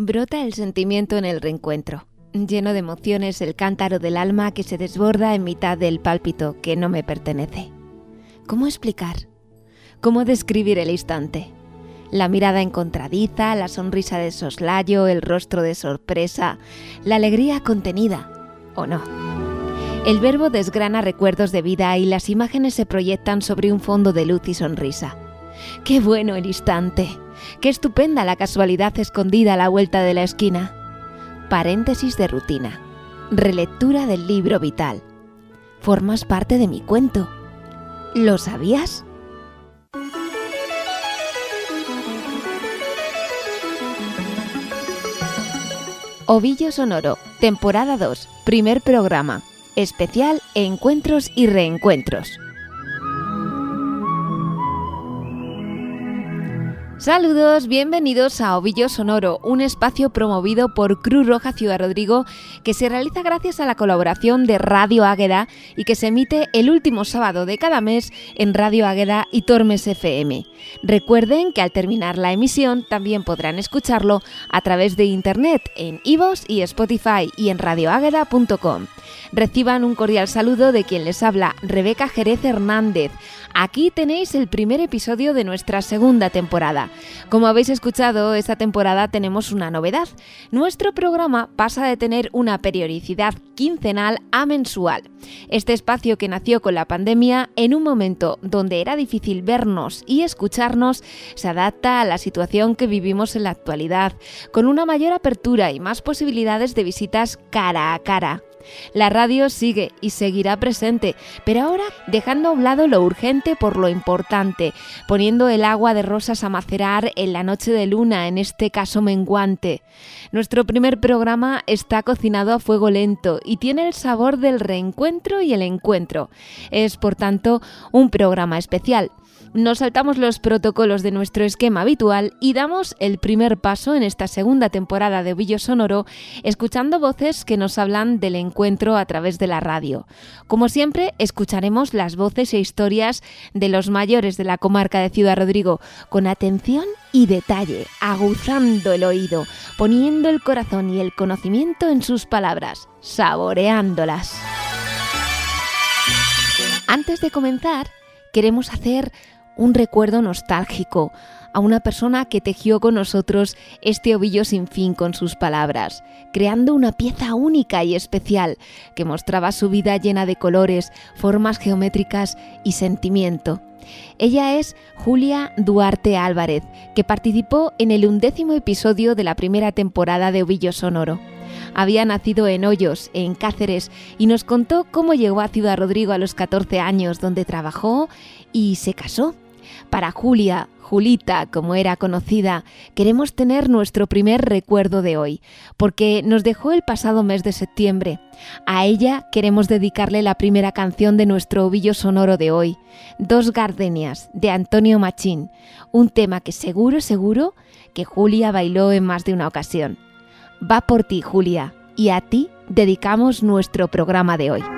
Brota el sentimiento en el reencuentro. Lleno de emociones el cántaro del alma que se desborda en mitad del pálpito que no me pertenece. ¿Cómo explicar? ¿Cómo describir el instante? La mirada encontradiza, la sonrisa de soslayo, el rostro de sorpresa, la alegría contenida, ¿o no? El verbo desgrana recuerdos de vida y las imágenes se proyectan sobre un fondo de luz y sonrisa. ¡Qué bueno el instante! Qué estupenda la casualidad escondida a la vuelta de la esquina. Paréntesis de rutina. Relectura del libro vital. Formas parte de mi cuento. ¿Lo sabías? Ovillo Sonoro, temporada 2, primer programa, especial Encuentros y Reencuentros. Saludos, bienvenidos a Ovillo Sonoro, un espacio promovido por Cruz Roja Ciudad Rodrigo que se realiza gracias a la colaboración de Radio Águeda y que se emite el último sábado de cada mes en Radio Águeda y Tormes FM. Recuerden que al terminar la emisión también podrán escucharlo a través de internet en iVoox y Spotify y en radioágueda.com. Reciban un cordial saludo de quien les habla, Rebeca Jerez Hernández. Aquí tenéis el primer episodio de nuestra segunda temporada. Como habéis escuchado, esta temporada tenemos una novedad. Nuestro programa pasa de tener una periodicidad quincenal a mensual. Este espacio que nació con la pandemia en un momento donde era difícil vernos y escucharnos se adapta a la situación que vivimos en la actualidad, con una mayor apertura y más posibilidades de visitas cara a cara. La radio sigue y seguirá presente, pero ahora dejando a un lado lo urgente por lo importante, poniendo el agua de rosas a macerar en la noche de luna, en este caso menguante. Nuestro primer programa está cocinado a fuego lento y tiene el sabor del reencuentro y el encuentro. Es, por tanto, un programa especial nos saltamos los protocolos de nuestro esquema habitual y damos el primer paso en esta segunda temporada de Ovillo Sonoro, escuchando voces que nos hablan del encuentro a través de la radio. Como siempre, escucharemos las voces e historias de los mayores de la comarca de Ciudad Rodrigo, con atención y detalle, aguzando el oído, poniendo el corazón y el conocimiento en sus palabras, saboreándolas. Antes de comenzar, queremos hacer un recuerdo nostálgico a una persona que tejió con nosotros este ovillo sin fin con sus palabras, creando una pieza única y especial que mostraba su vida llena de colores, formas geométricas y sentimiento. Ella es Julia Duarte Álvarez, que participó en el undécimo episodio de la primera temporada de Ovillo Sonoro. Había nacido en Hoyos, en Cáceres, y nos contó cómo llegó a Ciudad Rodrigo a los 14 años, donde trabajó y se casó. Para Julia, Julita, como era conocida, queremos tener nuestro primer recuerdo de hoy, porque nos dejó el pasado mes de septiembre. A ella queremos dedicarle la primera canción de nuestro ovillo sonoro de hoy, Dos Gardenias, de Antonio Machín, un tema que seguro, seguro que Julia bailó en más de una ocasión. Va por ti, Julia, y a ti dedicamos nuestro programa de hoy.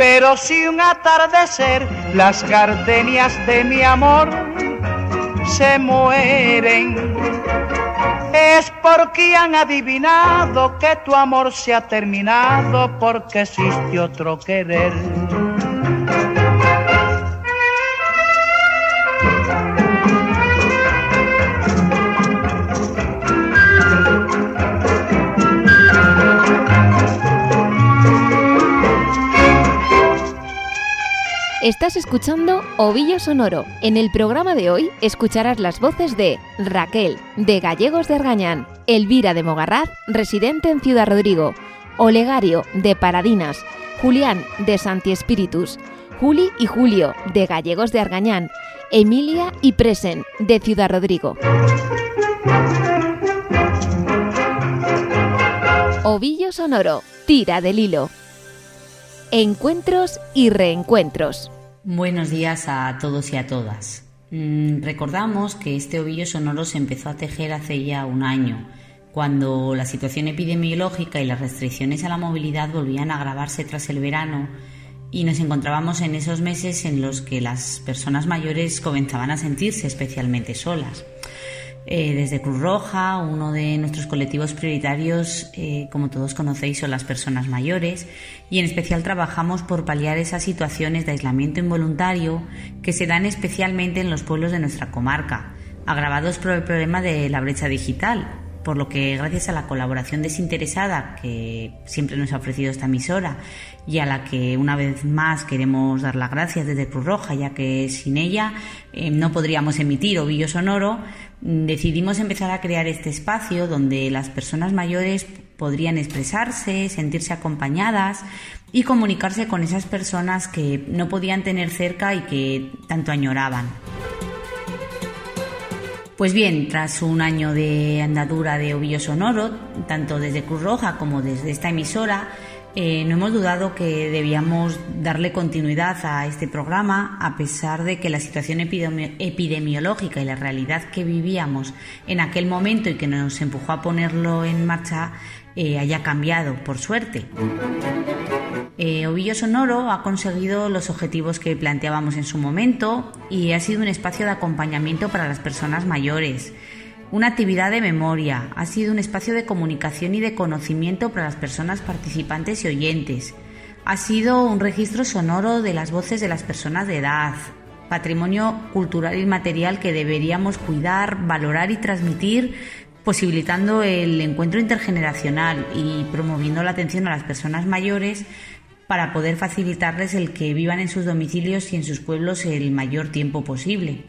Pero si un atardecer las gardenias de mi amor se mueren, es porque han adivinado que tu amor se ha terminado porque existe otro querer. Estás escuchando Ovillo Sonoro. En el programa de hoy escucharás las voces de Raquel, de Gallegos de Argañán, Elvira de Mogarraz, residente en Ciudad Rodrigo, Olegario, de Paradinas, Julián, de Santi Espíritus, Juli y Julio, de Gallegos de Argañán, Emilia y Presen, de Ciudad Rodrigo. Ovillo Sonoro, tira del hilo. Encuentros y reencuentros. Buenos días a todos y a todas. Mm, recordamos que este ovillo sonoro se empezó a tejer hace ya un año, cuando la situación epidemiológica y las restricciones a la movilidad volvían a agravarse tras el verano y nos encontrábamos en esos meses en los que las personas mayores comenzaban a sentirse especialmente solas. Eh, desde Cruz Roja, uno de nuestros colectivos prioritarios, eh, como todos conocéis, son las personas mayores. Y en especial trabajamos por paliar esas situaciones de aislamiento involuntario que se dan especialmente en los pueblos de nuestra comarca, agravados por el problema de la brecha digital, por lo que gracias a la colaboración desinteresada que siempre nos ha ofrecido esta emisora y a la que una vez más queremos dar las gracias desde Cruz Roja, ya que sin ella eh, no podríamos emitir Ovillo Sonoro, mm, decidimos empezar a crear este espacio donde las personas mayores podrían expresarse, sentirse acompañadas y comunicarse con esas personas que no podían tener cerca y que tanto añoraban. Pues bien, tras un año de andadura de Ovillo Sonoro, tanto desde Cruz Roja como desde esta emisora, eh, no hemos dudado que debíamos darle continuidad a este programa a pesar de que la situación epidemiológica y la realidad que vivíamos en aquel momento y que nos empujó a ponerlo en marcha eh, haya cambiado, por suerte. Eh, Ovillo Sonoro ha conseguido los objetivos que planteábamos en su momento y ha sido un espacio de acompañamiento para las personas mayores, una actividad de memoria, ha sido un espacio de comunicación y de conocimiento para las personas participantes y oyentes, ha sido un registro sonoro de las voces de las personas de edad, patrimonio cultural y material que deberíamos cuidar, valorar y transmitir posibilitando el encuentro intergeneracional y promoviendo la atención a las personas mayores para poder facilitarles el que vivan en sus domicilios y en sus pueblos el mayor tiempo posible.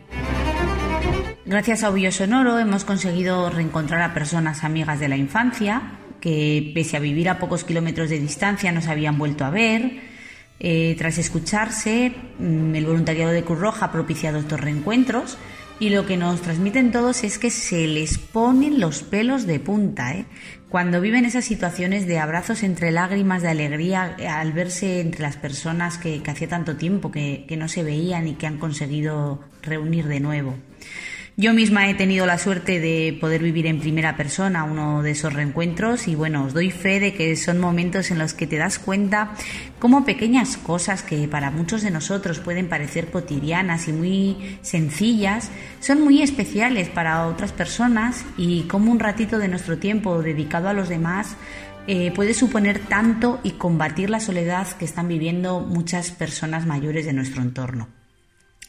Gracias a Ovillo Sonoro hemos conseguido reencontrar a personas amigas de la infancia que pese a vivir a pocos kilómetros de distancia nos habían vuelto a ver. Eh, tras escucharse, mm, el voluntariado de Cruz Roja ha propiciado estos reencuentros y lo que nos transmiten todos es que se les ponen los pelos de punta, ¿eh? Cuando viven esas situaciones de abrazos entre lágrimas de alegría al verse entre las personas que, hacía tanto tiempo que no se veían y que han conseguido reunir de nuevo. Yo misma he tenido la suerte de poder vivir en primera persona uno de esos reencuentros y bueno, os doy fe de que son momentos en los que te das cuenta cómo pequeñas cosas que para muchos de nosotros pueden parecer cotidianas y muy sencillas son muy especiales para otras personas y cómo un ratito de nuestro tiempo dedicado a los demás eh, puede suponer tanto y combatir la soledad que están viviendo muchas personas mayores de nuestro entorno.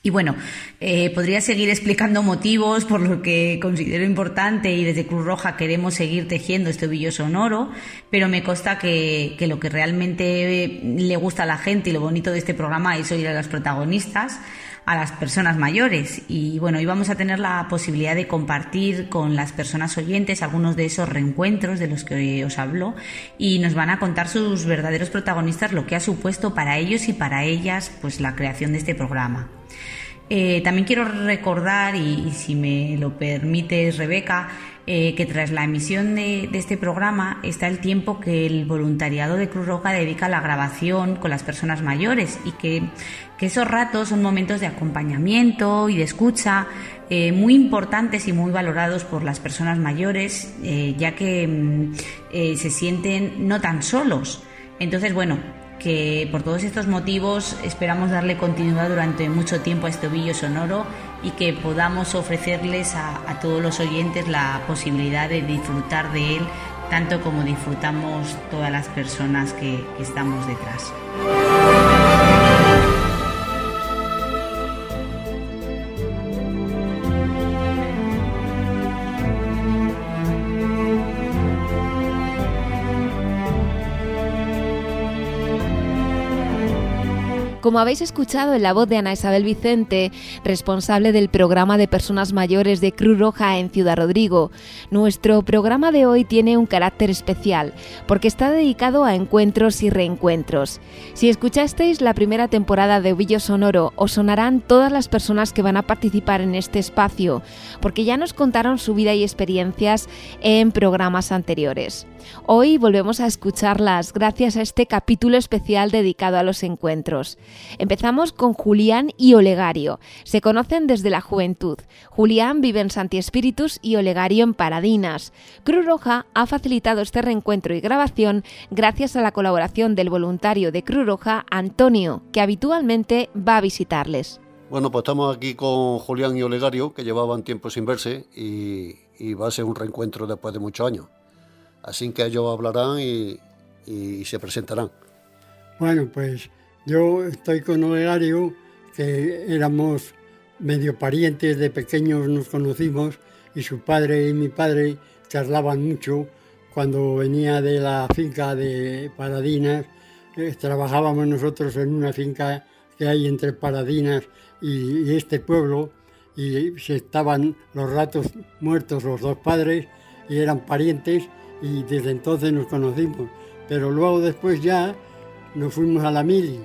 Y bueno, eh, podría seguir explicando motivos por lo que considero importante y desde Cruz Roja queremos seguir tejiendo este ovillo sonoro, pero me consta que, lo que realmente le gusta a la gente y lo bonito de este programa es oír a las protagonistas, a las personas mayores. Y bueno, hoy vamos a tener la posibilidad de compartir con las personas oyentes algunos de esos reencuentros de los que os hablo y nos van a contar sus verdaderos protagonistas lo que ha supuesto para ellos y para ellas pues la creación de este programa. Eh, también quiero recordar, y, si me lo permites, Rebeca, eh, que tras la emisión de, este programa está el tiempo que el voluntariado de Cruz Roja dedica a la grabación con las personas mayores y que, esos ratos son momentos de acompañamiento y de escucha eh, muy importantes y muy valorados por las personas mayores, ya que mm, se sienten no tan solos. Entonces, bueno, que por todos estos motivos esperamos darle continuidad durante mucho tiempo a este ovillo sonoro y que podamos ofrecerles a, todos los oyentes la posibilidad de disfrutar de él tanto como disfrutamos todas las personas que estamos detrás. Como habéis escuchado en la voz de Ana Isabel Vicente, responsable del programa de personas mayores de Cruz Roja en Ciudad Rodrigo, nuestro programa de hoy tiene un carácter especial porque está dedicado a encuentros y reencuentros. Si escuchasteis la primera temporada de Ovillo Sonoro, os sonarán todas las personas que van a participar en este espacio, porque ya nos contaron su vida y experiencias en programas anteriores. Hoy volvemos a escucharlas gracias a este capítulo especial dedicado a los encuentros. Empezamos con Julián y Olegario. Se conocen desde la juventud. Julián vive en Santi Espíritus y Olegario en Paradinas. Cruz Roja ha facilitado este reencuentro y grabación gracias a la colaboración del voluntario de Cruz Roja, Antonio, que habitualmente va a visitarles. Bueno, pues estamos aquí con Julián y Olegario, que llevaban tiempo sin verse y, y va a ser un reencuentro después de muchos años. Así que ellos hablarán y, se presentarán. Bueno, pues yo estoy con Olegario, que éramos medio parientes, de pequeños nos conocimos y su padre y mi padre charlaban mucho cuando venía de la finca de Paradinas. Eh, trabajábamos nosotros en una finca que hay entre Paradinas y, y este pueblo y se estaban los ratos muertos los dos padres y eran parientes y desde entonces nos conocimos. Pero luego después ya nos fuimos a la mili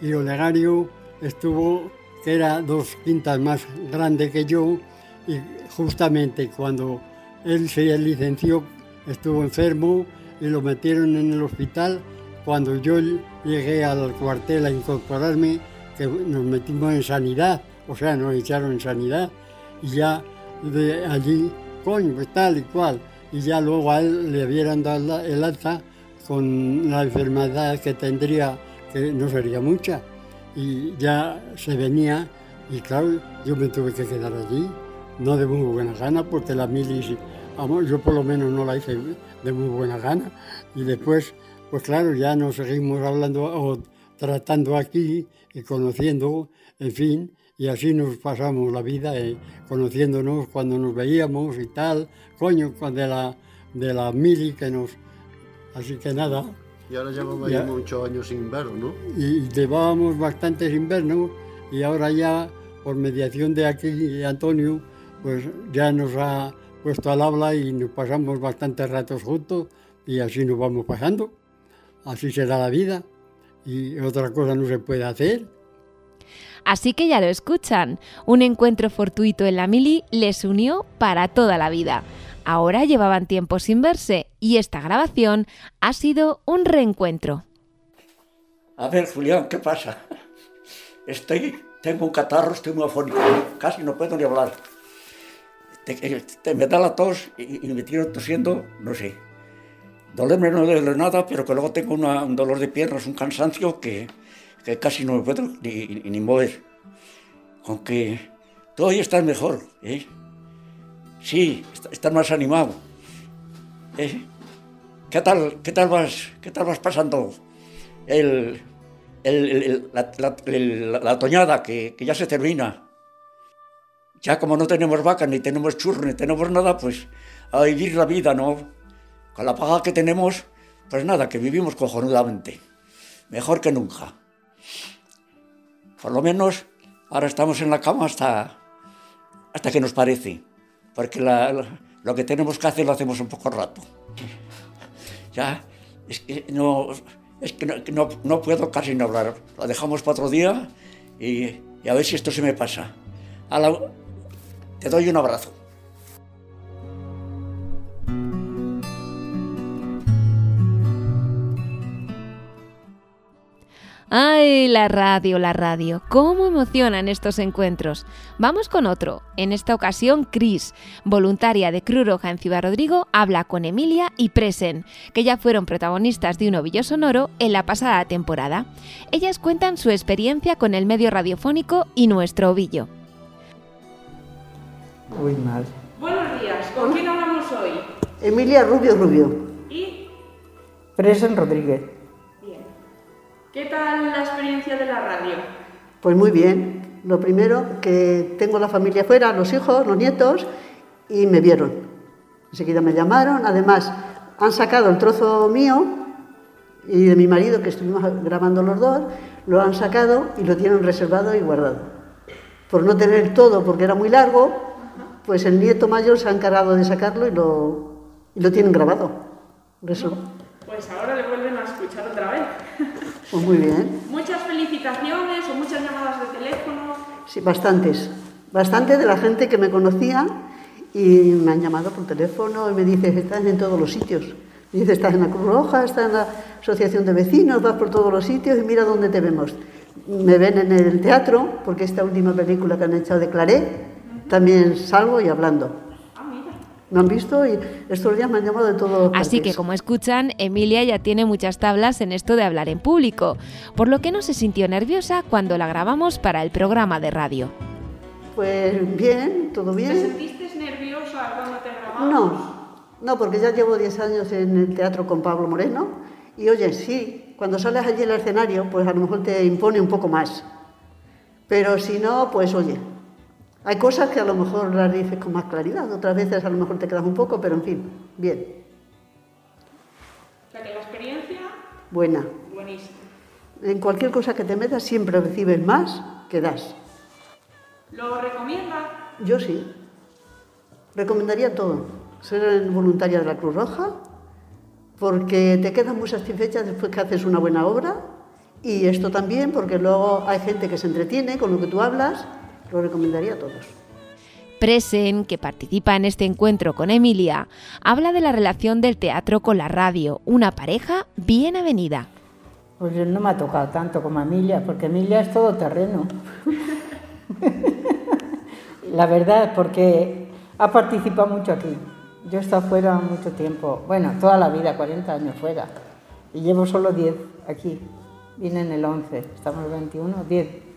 y Olegario estuvo, que era dos quintas más grande que yo, y justamente cuando él se licenció estuvo enfermo y lo metieron en el hospital. Cuando yo llegué al cuartel a incorporarme, nos metimos en sanidad, o sea, nos echaron en sanidad, y ya de allí, coño, pues tal y cual y ya luego a él le hubieran dado el alta con la enfermedad que tendría, que no sería mucha, y ya se venía, y claro, yo me tuve que quedar allí, no de muy buena gana, porque la milis, yo por lo menos no la hice de muy buena gana, y después, pues claro, ya nos seguimos hablando o tratando aquí y conociendo, en fin, y así nos pasamos la vida eh, conociéndonos cuando nos veíamos y tal, coño, de la, de la mili que nos... Así que nada. Y ahora llevamos ya muchos años sin invierno, ¿no? Y llevábamos bastantes inviernos y ahora ya, por mediación de aquí, Antonio, pues ya nos ha puesto al habla y nos pasamos bastantes ratos juntos y así nos vamos pasando. Así será la vida y otra cosa no se puede hacer. Así que ya lo escuchan, un encuentro fortuito en la mili les unió para toda la vida. Ahora llevaban tiempo sin verse y esta grabación ha sido un reencuentro. A ver, Julián, ¿qué pasa? Estoy, tengo un catarro, estoy muy afónico, casi no puedo ni hablar. Te, me da la tos y, me tiro tosiendo, no sé. Dolerme no duele nada, pero que luego tengo un dolor de piernas, un cansancio que, que casi no me puedo ni, mover. Aunque todavía estás mejor, ¿eh? Sí, estás más animado. ¿eh? ¿Qué tal, qué tal vas, qué tal vas pasando el, la, toñada que, que, ya se termina? Ya como no tenemos vacas, ni tenemos churros, ni tenemos nada, pues a vivir la vida, ¿no? Con la paga que tenemos, pues nada, que vivimos cojonudamente. Mejor que nunca. Por lo menos ahora estamos en la cama hasta, hasta que nos parece, porque lo que tenemos que hacer lo hacemos un poco rato. Ya, es que no, es que no, no, puedo casi no hablar. Lo dejamos para otro día y, y a ver si esto se me pasa. te doy un abrazo. Ay, la radio, la radio. ¿Cómo emocionan estos encuentros? Vamos con otro. En esta ocasión, Cris, voluntaria de Cruz Roja en Ciudad Rodrigo, habla con Emilia y Presen, que ya fueron protagonistas de un ovillo sonoro en la pasada temporada. Ellas cuentan su experiencia con el medio radiofónico y nuestro ovillo. Muy mal. Buenos días. ¿Con quién hablamos hoy? Emilia Rubio Rubio. ¿Y? Presen Rodríguez. ¿Qué tal la experiencia de la radio? Pues muy bien. Lo primero, que tengo la familia fuera, los hijos, los nietos, y me vieron. Enseguida me llamaron. Además, han sacado el trozo mío y de mi marido, que estuvimos grabando los dos, lo han sacado y lo tienen reservado y guardado. Por no tener todo, porque era muy largo, pues el nieto mayor se ha encargado de sacarlo y lo, y lo tienen grabado. Eso. Pues ahora le vuelven a escuchar. Pues muy bien. ¿Muchas felicitaciones o muchas llamadas de teléfono? Sí, bastantes. Bastante de la gente que me conocía y me han llamado por teléfono y me dicen, estás en todos los sitios. Me dice, estás en la Cruz Roja, estás en la Asociación de Vecinos, vas por todos los sitios y mira dónde te vemos. Me ven en el teatro, porque esta última película que han hecho de Claré, también salgo y hablando. Me han visto y estos días me han llamado de todo. Así que, como escuchan, Emilia ya tiene muchas tablas en esto de hablar en público, por lo que no se sintió nerviosa cuando la grabamos para el programa de radio. Pues bien, todo bien. ¿Te sentiste nerviosa cuando te grabamos? No, no, porque ya llevo 10 años en el teatro con Pablo Moreno y oye, sí, cuando sales allí en el escenario, pues a lo mejor te impone un poco más. Pero si no, pues oye, hay cosas que a lo mejor las dices con más claridad, otras veces a lo mejor te quedas un poco, pero en fin, bien. O sea que la experiencia... Buena. Buenísima. En cualquier cosa que te metas siempre recibes más que das. ¿Lo recomienda? Yo sí. Recomendaría todo. Ser voluntaria de la Cruz Roja, porque te quedas muy satisfecha después que haces una buena obra. Y esto también, porque luego hay gente que se entretiene con lo que tú hablas lo recomendaría a todos. Presen, que participa en este encuentro con Emilia, habla de la relación del teatro con la radio, una pareja bien avenida. Pues no me ha tocado tanto como Emilia, porque Emilia es todo terreno. la verdad, porque ha participado mucho aquí. Yo he estado fuera mucho tiempo, bueno, toda la vida, 40 años fuera. Y llevo solo 10 aquí. Vine en el 11, estamos el 21, 10.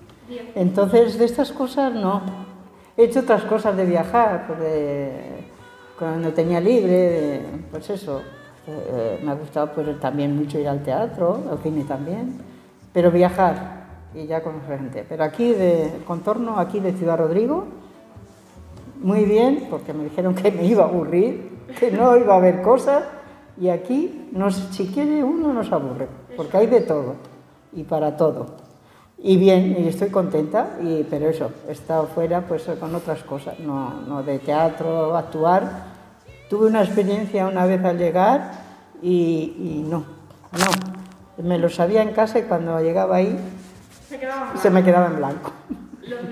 Entonces, de estas cosas no. He hecho otras cosas de viajar, porque cuando tenía libre, pues eso, eh, me ha gustado pues, también mucho ir al teatro, al cine también, pero viajar y ya conocer gente. Pero aquí, de contorno, aquí de Ciudad Rodrigo, muy bien, porque me dijeron que me iba a aburrir, que no iba a haber cosas, y aquí, no, si quiere uno, no se aburre, porque hay de todo y para todo. Y bien, y estoy contenta, y, pero eso, he estado fuera pues con otras cosas, no, no de teatro, actuar. Tuve una experiencia una vez al llegar y, y no, no. Me lo sabía en casa y cuando llegaba ahí se, se me quedaba en blanco.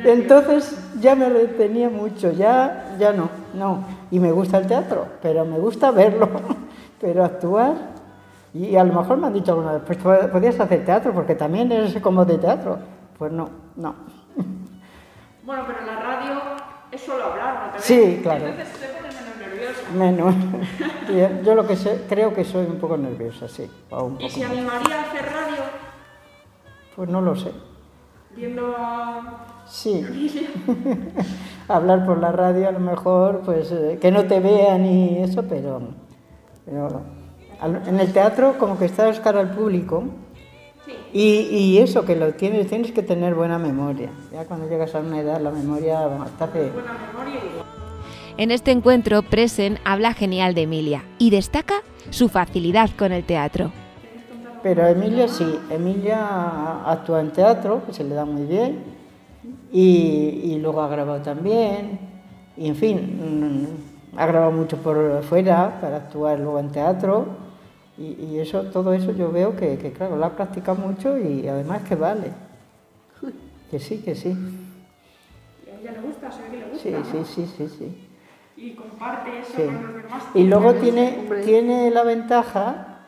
Entonces ya me lo tenía mucho, ya, ya no, no. Y me gusta el teatro, pero me gusta verlo, pero actuar y a lo mejor me han dicho alguna vez, pues podías hacer teatro, porque también eres como de teatro. Pues no, no. Bueno, pero la radio es solo hablar, ¿no? ¿Te sí, claro. Entonces te pones menos nerviosa. Menos. Yo lo que sé, creo que soy un poco nerviosa, sí. Un poco ¿Y si animaría a hacer radio? Pues no lo sé. Viendo a... Sí. Hablar por la radio a lo mejor, pues eh, que no te vean y eso, pero... pero en el teatro como que estás cara al público y, y, eso, que lo tienes, tienes que tener buena memoria. Ya cuando llegas a una edad la memoria te hace... En este encuentro, Presen habla genial de Emilia y destaca su facilidad con el teatro. Pero Emilia sí, Emilia actúa en teatro, que se le da muy bien, y, y luego ha grabado también, y en fin, mm, ha grabado mucho por fuera para actuar luego en teatro y, eso, todo eso yo veo que, que, claro, la ha practicado mucho y además que vale. Que sí, que sí. ¿Y a ella le gusta? ¿Se ve que le gusta? Sí, sí, sí, sí, sí. Y comparte eso con los demás. Y luego tiene, tiene la ventaja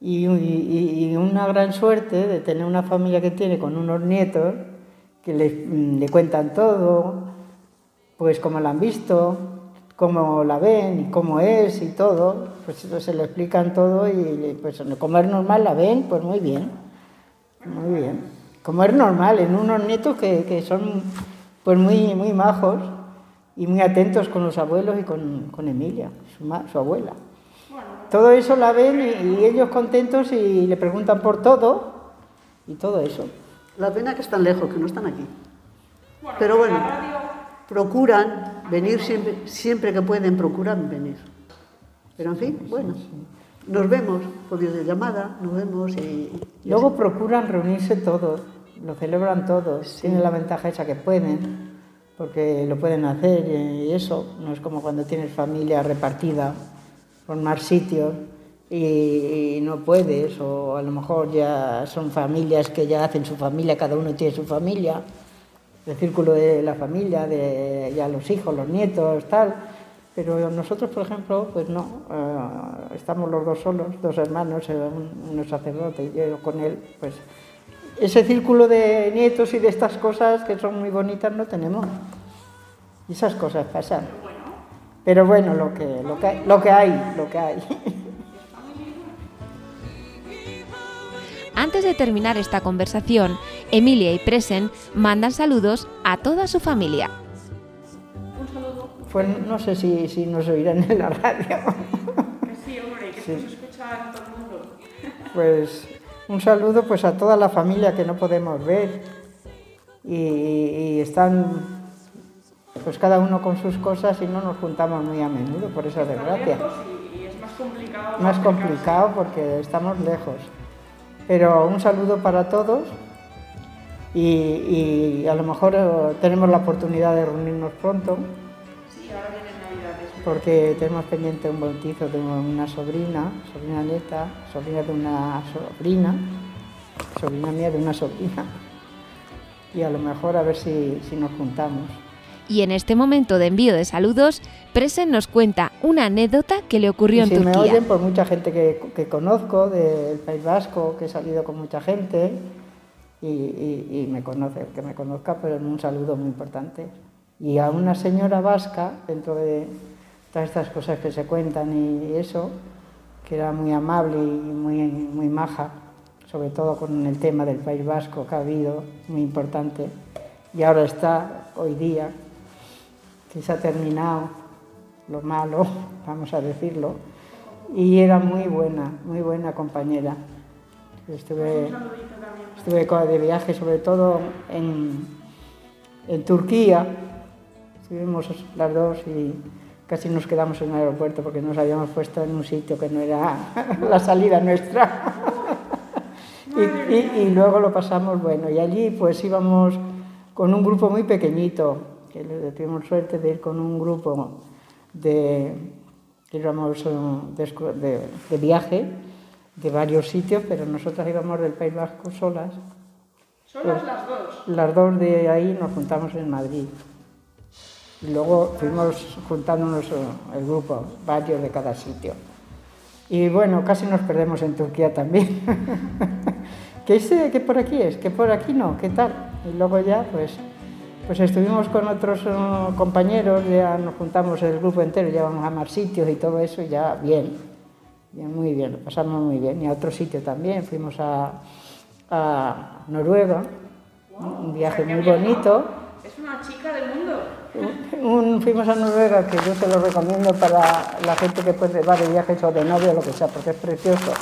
y, y, una gran suerte de tener una familia que tiene con unos nietos que le, le cuentan todo, pues cómo la han visto, cómo la ven y cómo es y todo, pues se le explican todo y pues como es normal la ven, pues muy bien, muy bien. Como es normal, en unos nietos que, que son pues muy, muy majos y muy atentos con los abuelos y con, con Emilia, su, su, abuela. Todo eso la ven y, y ellos contentos y le preguntan por todo y todo eso. La pena que están lejos, que no están aquí. Pero bueno procuran venir siempre, siempre que pueden, procuran venir. Pero en fin, bueno, nos vemos por llamada, nos vemos y... Luego procuran reunirse todos, lo celebran todos, tienen la ventaja esa que pueden, porque lo pueden hacer y eso, no es como cuando tienes familia repartida por más sitios y, no puedes, o a lo mejor ya son familias que ya hacen su familia, cada uno tiene su familia el círculo de la familia, de ya los hijos, los nietos, tal. Pero nosotros, por ejemplo, pues no, eh, estamos los dos solos, dos hermanos, eh, un, un, sacerdote y yo con él, pues ese círculo de nietos y de estas cosas que son muy bonitas no tenemos. Y esas cosas pasan. Pero bueno, lo que, lo que, lo que hay, lo que hay. Antes de terminar esta conversación, Emilia y Presen mandan saludos a toda su familia. Un saludo. Pues no sé si, si nos oirán en la radio. Que sí, hombre, que sí. se escucha en todo el mundo. Pues un saludo pues a toda la familia que no podemos ver y, y están pues cada uno con sus cosas y no nos juntamos muy a menudo por esa desgracia. Y es más complicado. Más complicado porque estamos lejos. Pero un saludo para todos y, a lo mejor eh, tenemos la oportunidad de reunirnos pronto. Sí, ahora vienen Navidades. Porque tenemos pendiente un bautizo de una sobrina, sobrina nieta, sobrina de una sobrina, sobrina mía de una sobrina. Y a lo mejor a ver si, si nos juntamos. Y en este momento de envío de saludos, Presen nos cuenta una anécdota que le ocurrió en si Turquía. Me oyen por mucha gente que, que, conozco del País Vasco, que he salido con mucha gente y, me conoce, que me conozca, pero un saludo muy importante. Y a una señora vasca, dentro de todas estas cosas que se cuentan y eso, que era muy amable y muy, muy maja, sobre todo con el tema del País Vasco que ha habido, muy importante, y ahora está hoy día que se ha terminado lo malo, vamos a decirlo, y era muy buena, muy buena compañera. Estuve, estuve de viaje, sobre todo en, en Turquía, estuvimos las dos y casi nos quedamos en el aeropuerto porque nos habíamos puesto en un sitio que no era la salida nuestra. y, y, y luego lo pasamos bueno, y allí pues íbamos con un grupo muy pequeñito, que tuvimos suerte de ir con un grupo de, íbamos de, de, de, viaje de varios sitios, pero nosotros íbamos del País Vasco solas. ¿Solas pues, las dos? Las dos de ahí nos juntamos en Madrid. Y luego fuimos juntándonos el grupo, varios de cada sitio. Y bueno, casi nos perdemos en Turquía también. ¿Qué es que por aquí es? ¿Que por aquí no? ¿Qué tal? Y luego ya, pues pues estuvimos con otros uh, compañeros, ya nos juntamos el grupo entero, ya vamos a más sitios y todo eso, y ya bien, bien, muy bien, lo pasamos muy bien. Y a otro sitio también, fuimos a, a Noruega, wow. un viaje muy bonito. Es una chica del mundo. Un, fuimos a Noruega, que yo se lo recomiendo para la gente que puede, va de viajes o de novio o lo que sea, porque es precioso.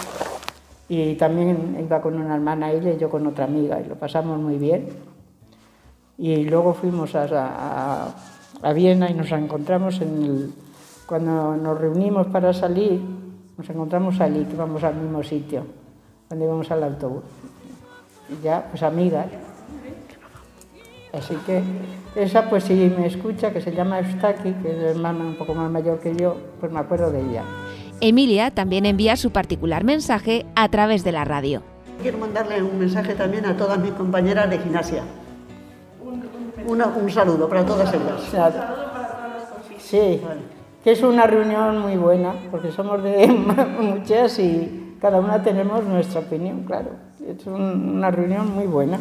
Y también iba con una hermana ella y yo con otra amiga, y lo pasamos muy bien. Y luego fuimos a, a, a Viena y nos encontramos en el, cuando nos reunimos para salir, nos encontramos allí, que íbamos al mismo sitio, donde íbamos al autobús. Y ya, pues amigas. Así que esa, pues si me escucha, que se llama Eustaki, que es hermana un poco más mayor que yo, pues me acuerdo de ella. Emilia también envía su particular mensaje a través de la radio. Quiero mandarle un mensaje también a todas mis compañeras de gimnasia. Una, un saludo para todas ellas. Un saludo que es una reunión muy buena, porque somos de muchas y cada una tenemos nuestra opinión, claro. Es una reunión muy buena.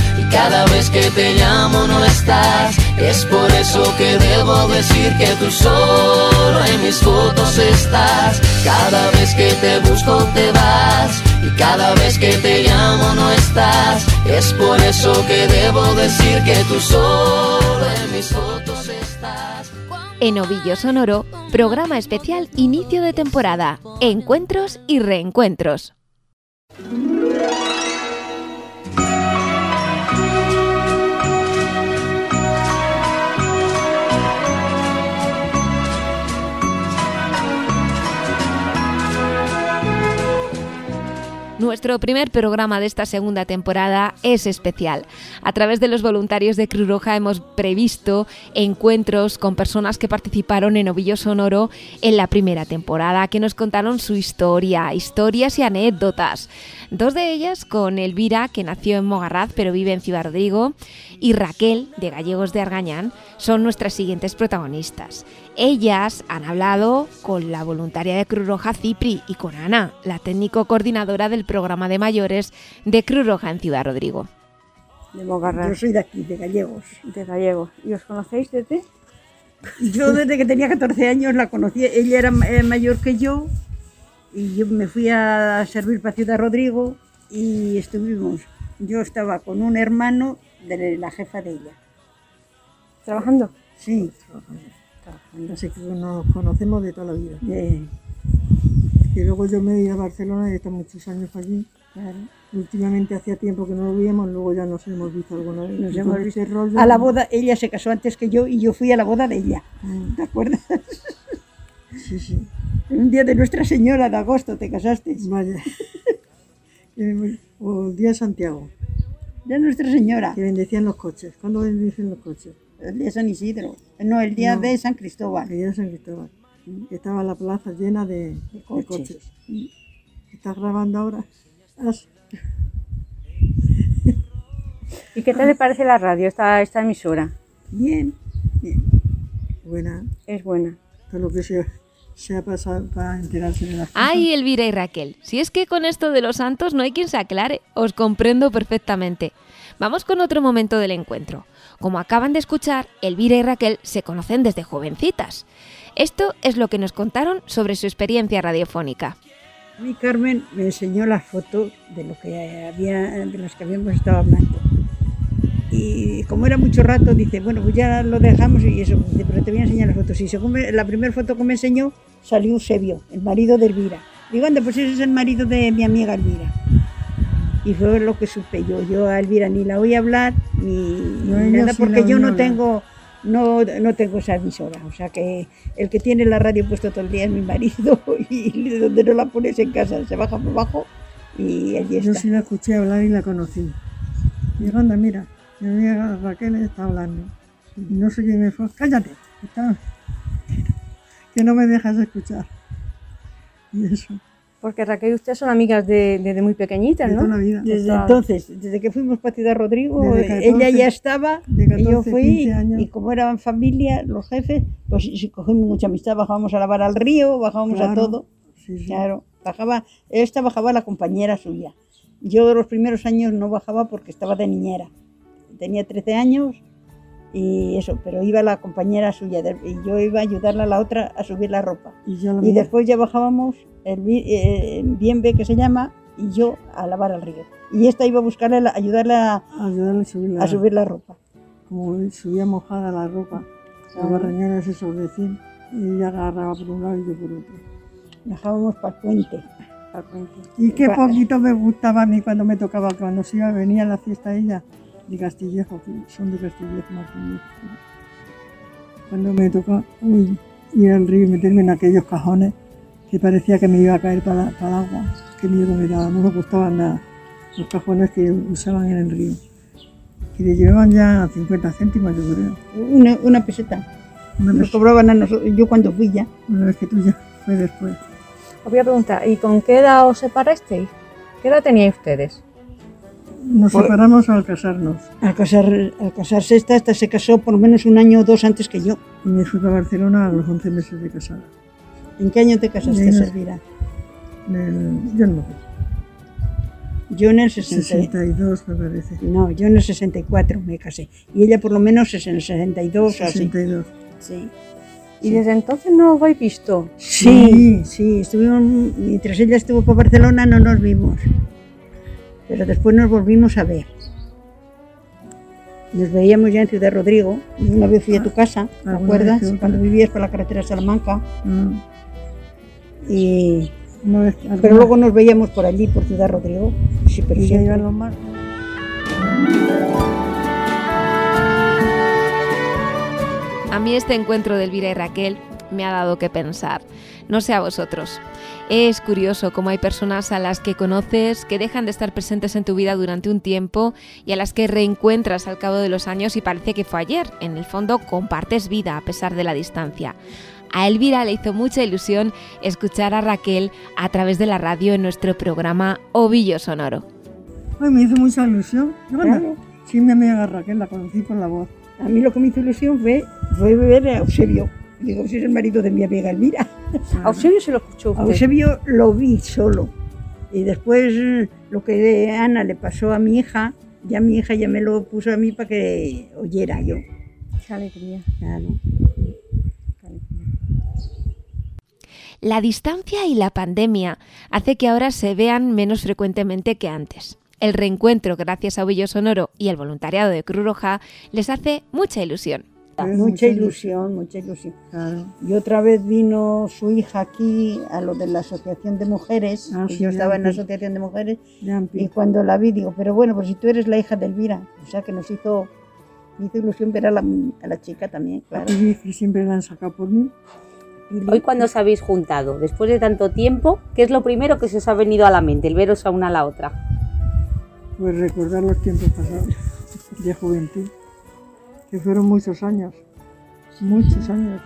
cada vez que te llamo no estás. Es por eso que debo decir que tú solo en mis fotos estás. Cada vez que te busco te vas y cada vez que te llamo no estás. Es por eso que debo decir que tú solo en mis fotos estás. En Ovillo Sonoro, programa especial inicio de temporada, encuentros y reencuentros. Nuestro primer programa de esta segunda temporada es especial. A través de los voluntarios de Cruz Roja hemos previsto encuentros con personas que participaron en Ovillo Sonoro en la primera temporada, que nos contaron su historia, historias y anécdotas. Dos de ellas con Elvira, que nació en Mogarraz pero vive en Ciudad Rodrigo, y Raquel, de Gallegos de Argañán, son nuestras siguientes protagonistas. Ellas han hablado con la voluntaria de Cruz Roja Cipri y con Ana, la técnico coordinadora del programa de mayores de Cruz Roja en Ciudad Rodrigo. De Mogarra. Yo soy de aquí, de Gallegos. De Gallegos. ¿Y os conocéis desde? Yo desde que tenía 14 años la conocí. Ella era eh, mayor que yo y yo me fui a servir para Ciudad Rodrigo y estuvimos. Yo estaba con un hermano de la jefa de ella. ¿Trabajando? Sí, trabajando. Así que nos conocemos de toda la vida. Bien. Y luego yo me iba a Barcelona y he estado muchos años allí. Claro. Últimamente hacía tiempo que no lo veíamos, luego ya nos hemos visto alguna vez. Nos hemos visto. rollo- A la boda, ella se casó antes que yo y yo fui a la boda de ella. Mm. ¿Te acuerdas? Sí, sí. Un día de Nuestra Señora de agosto te casaste. Vaya. Que- o el día de Santiago, De Nuestra Señora. que bendecían los coches. ¿Cuándo bendicen los coches? El día de San Isidro. No, el día No. de San Cristóbal. El día de San Cristóbal. Estaba la plaza llena de, de coches. coches. ¿Estás grabando ahora? ¿Y qué tal le parece la radio, esta, esta emisora? Bien. bien. Buena. Es buena. Todo lo que se, se ha pasado para enterarse de las cosas. Ay, Elvira y Raquel, si es que con esto de los santos no hay quien se aclare, os comprendo perfectamente. Vamos con otro momento del encuentro. Como acaban de escuchar, Elvira y Raquel se conocen desde jovencitas. Esto es lo que nos contaron sobre su experiencia radiofónica. A mí Carmen me enseñó las fotos de lo que había, de las que habíamos estado hablando. Y como era mucho rato, dice, bueno, pues ya lo dejamos y eso, dice, pero te voy a enseñar las fotos. Y según me- la primera foto que me enseñó, salió Eusebio, el marido de Elvira. Digo, anda, pues ese es el marido de mi amiga Elvira. Y fue lo que supe yo. Yo a Elvira ni la oí hablar, ni, ella nada, porque la yo no hablar. tengo, no, no tengo esa emisora. O sea que el que tiene la radio puesto todo el día es mi marido y donde no la pones en casa se baja por abajo y allí Yo está. sí la escuché hablar y la conocí. Y digo, anda, mira, mi amiga Raquel está hablando. Y no sé quién me fue. Cállate, está- que no me dejas escuchar. Y eso, Porque Raquel y usted son amigas de- desde muy pequeñitas, de ¿no? toda la vida. Desde Total. entonces, desde que fuimos para Ciudad Rodrigo, Desde ella 14, ya estaba, de y yo 14, fui, 15 años. y como eran familia, los jefes, pues sí, cogimos mucha amistad, bajábamos a lavar al río, bajábamos a Claro, todo, sí, sí. claro, bajaba, esta bajaba la compañera suya, Yo los primeros años no bajaba porque estaba de niñera. Tenía 13 años y eso, pero iba la compañera suya de- y yo iba a ayudarla a la otra a subir la ropa. Y, Y después ya bajábamos el eh, bien ve que se llama y yo a lavar al río. Y esta iba a buscarle, la- ayudarle a, ayudarle a subir la, a subir la ropa. Como subía mojada la ropa, los barreñones esos de zinc, y ella agarraba por un lado y yo por otro. Bajábamos para el puente. Y qué poquito me gustaba a mí cuando me tocaba, cuando se iba, venía a la fiesta ella de Castillejo, que son de Castillejo, Martínez. Cuando me tocaba uy, ir al río y meterme en aquellos cajones que parecía que me iba a caer para, para el agua. Qué miedo me daba, no me gustaban nada los cajones que usaban en el río. Que le llevaban ya 50 céntimos, yo creo. Una, una peseta. Una Nos cobraban a nosotros, yo cuando fui ya. una vez que tú ya fue después. Os voy a preguntar, ¿y con qué edad os separasteis? ¿Qué edad teníais ustedes? Nos Pues- separamos al casarnos. Al, casar, al casarse esta, esta se casó por lo menos un año o dos antes que yo. Y me fui para Barcelona a los 11 meses de casada. ¿En qué año te casaste, En el- Elvira? En el- yo no. Yo en el 60. 62 me parece. No, yo en el 64 me casé. Y ella por lo menos es en el 62 o así. 62. Sí. ¿Y desde entonces no os habéis visto? Sí, sí, estuvimos, mientras ella estuvo por Barcelona no nos vimos. Pero después nos volvimos a ver. Nos veíamos ya en Ciudad Rodrigo. Una vez fui a tu casa, ¿te acuerdas? Cuando vivías por la carretera de Salamanca. Mm. Y... Pero luego nos veíamos por allí, por Ciudad Rodrigo. Sí, pero más. A mí este encuentro de Elvira y Raquel me ha dado que pensar. No sé a vosotros. Es curioso cómo hay personas a las que conoces que dejan de estar presentes en tu vida durante un tiempo y a las que reencuentras al cabo de los años y parece que fue ayer. En el fondo compartes vida a pesar de la distancia. A Elvira le hizo mucha ilusión escuchar a Raquel a través de la radio en nuestro programa Ovillo Sonoro. Ay, me hizo mucha ilusión. Claro. Sí, mi amiga Raquel, la conocí por la voz. A mí lo que me hizo ilusión fue, fue ver a Eusebio. Digo, si es el marido de mi amiga Elvira. ¿A Eusebio se lo escuchó A usted? Eusebio lo vi solo. Y después lo que Ana le pasó a mi hija, ya mi hija ya me lo puso a mí para que oyera yo. Qué alegría. Claro. La distancia y la pandemia hace que ahora se vean menos frecuentemente que antes. El reencuentro gracias a Ovillo Sonoro y el voluntariado de Cruz Roja les hace mucha ilusión. Mucha ilusión, mucha ilusión. Y otra vez vino su hija aquí a lo de la Asociación de Mujeres, Ah, sí, yo estaba en la. Asociación de Mujeres, y cuando la vi digo, pero bueno, pues si tú eres la hija de Elvira, o sea que nos hizo, me hizo ilusión ver a la, a la chica también, claro. Y siempre la han sacado por mí. Hoy cuando os habéis juntado, después de tanto tiempo, ¿qué es lo primero que se os ha venido a la mente, el veros a una a la otra? Pues recordar los tiempos pasados de juventud, que fueron muchos años, muchos años.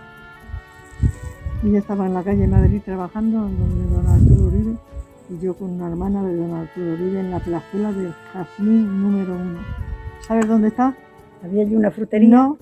Ella estaba en la calle Madrid trabajando, donde don Arturo Uribe, y yo con una hermana de don Arturo Uribe en la plazuela del Jazmín número uno. ¿Sabes dónde está? Había allí una frutería. No.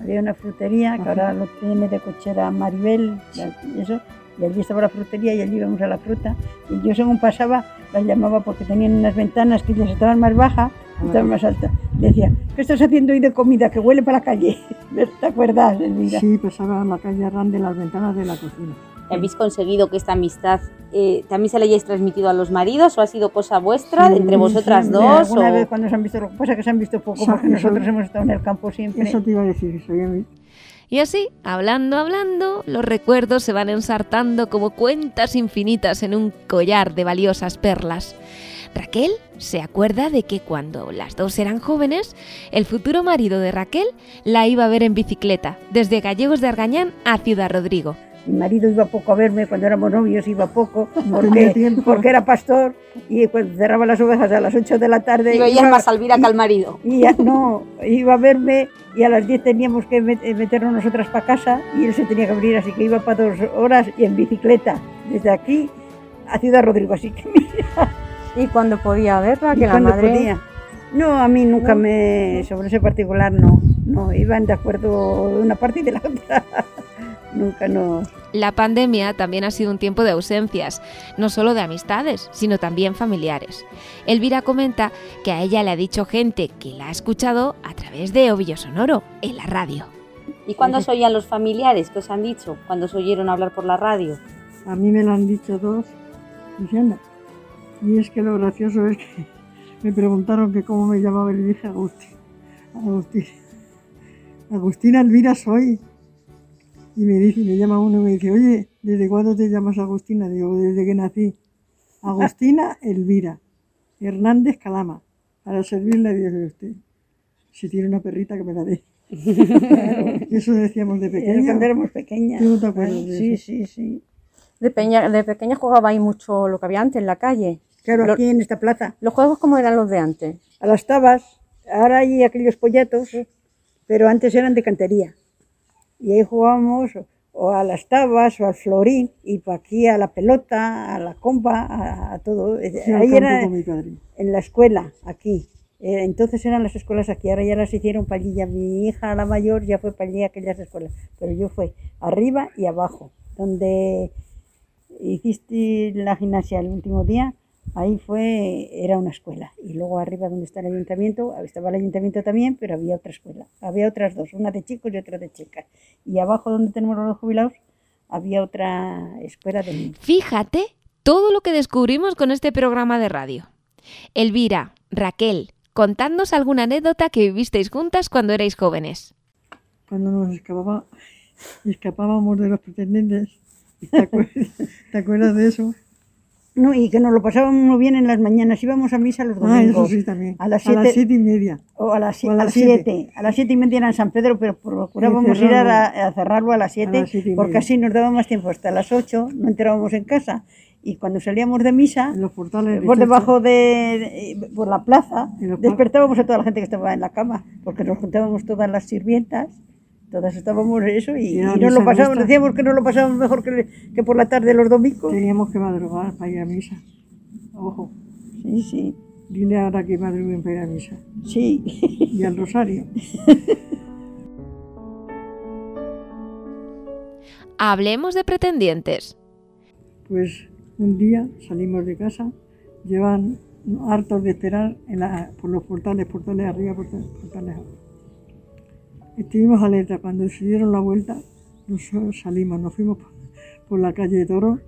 Había una frutería que ahora lo tiene de cochera Maribel y eso. Y allí estaba la frutería y allí íbamos a la fruta. Y yo según pasaba, las llamaba porque tenían unas ventanas que ellas estaban más bajas y estaban más altas. Le decía, ¿qué estás haciendo hoy de comida? Que huele para la calle. ¿Te acuerdas, Elvira? Sí, pasaba la calle Arran de las ventanas de la cocina. ¿Habéis conseguido que esta amistad eh, también se la hayáis transmitido a los maridos o ha sido cosa vuestra, de entre vosotras dos? Alguna o- vez cuando se han visto, lo que pasa que se han visto poco Eso- porque eso- nosotros hemos estado en el campo siempre. Eso te iba a decir, eso ya Y así, hablando, hablando, los recuerdos se van ensartando como cuentas infinitas en un collar de valiosas perlas. Raquel se acuerda de que cuando las dos eran jóvenes, el futuro marido de Raquel la iba a ver en bicicleta, desde Gallegos de Argañán a Ciudad Rodrigo. Mi marido iba poco a verme cuando éramos novios, iba poco, porque, porque era pastor y cuando cerraba las ovejas a las 8 de la tarde. Y veías más a Elvira que al marido. Y ya- no, iba a verme y a las 10 teníamos que eh, meternos nosotras para casa y él se tenía que abrir, así que iba para dos horas y en bicicleta, desde aquí a Ciudad Rodrigo. Así que mira, ¿Y cuando podía verla? Que la madre... podía. No, a mí nunca me, sobre ese particular no, no, iban de acuerdo de una parte y de la otra. nunca nos... La pandemia también ha sido un tiempo de ausencias, no solo de amistades, sino también familiares. Elvira comenta que a ella le ha dicho gente que la ha escuchado a través de Ovillo Sonoro, en la radio. ¿Y cuándo se oían los familiares? ¿Qué os han dicho? cuando se oyeron hablar por la radio? A mí me lo han dicho dos diciendo. Y es que lo gracioso es que me preguntaron que cómo me llamaba y le dije Agustín. Agustín. Agustina Elvira soy. Y me dice, me llama uno y me dice, oye, ¿desde cuándo te llamas Agustina? Digo, desde que nací. Agustina Elvira. Hernández Calama. Para servirle a Dios de usted. Si tiene una perrita que me la dé. eso decíamos de pequeña. Cuando éramos pequeñas. ¿Tú no te acuerdas de Sí, eso? sí, sí. De, peña, de pequeña jugaba ahí mucho lo que había antes en la calle. Claro, Lo- aquí en esta plaza. ¿Los juegos cómo eran los de antes? A las tabas, ahora hay aquellos pollatos, pero antes eran de cantería. Y ahí jugábamos o a las tabas o al florín, y para aquí a la pelota, a la compa, a, a todo. Sí, ahí era en la escuela, aquí. Eh, entonces eran las escuelas aquí, ahora ya las hicieron para allí. Ya mi hija, la mayor, ya fue para allí aquellas escuelas. Pero yo fui arriba y abajo, donde hiciste la gimnasia el último día, ahí fue, era una escuela. Y luego arriba donde está el ayuntamiento, estaba el ayuntamiento también, pero había otra escuela. Había otras dos, una de chicos y otra de chicas. Y abajo donde tenemos los jubilados, había otra escuela de niños. Fíjate todo lo que descubrimos con este programa de radio. Elvira, Raquel, contadnos alguna anécdota que vivisteis juntas cuando erais jóvenes. Cuando nos escapaba, escapábamos de los pretendientes. ¿Te acuerdas, ¿Te acuerdas de eso? No, y que nos lo pasábamos muy bien en las mañanas. Íbamos a misa los Ah, domingos. eso sí también. A las A las siete, siete y media. o a las, O a a las las siete. siete. A las siete y media era en San Pedro, pero procurábamos ir a, a cerrarlo a las siete, A las siete y porque así nos daba más tiempo. Hasta las ocho no entrábamos en casa. Y cuando salíamos de misa, En los portales. por debajo de, de- por la plaza, despertábamos a toda la gente que estaba en la cama, porque nos juntábamos todas las sirvientas, todas estábamos eso y, Y era y nos lo pasábamos, nuestra. decíamos que nos lo pasábamos mejor que, que por la tarde los domingos. Teníamos que madrugar para ir a misa. Ojo. Sí, sí. Dile ahora que madruguen para ir a misa. Sí. Y al rosario. Hablemos de pretendientes. Pues un día salimos de casa, llevan hartos de esperar en la- por los portales, portales arriba, portales, portales abajo. Estuvimos alerta, cuando se dieron la vuelta, nosotros salimos, nos fuimos por, la calle de Toro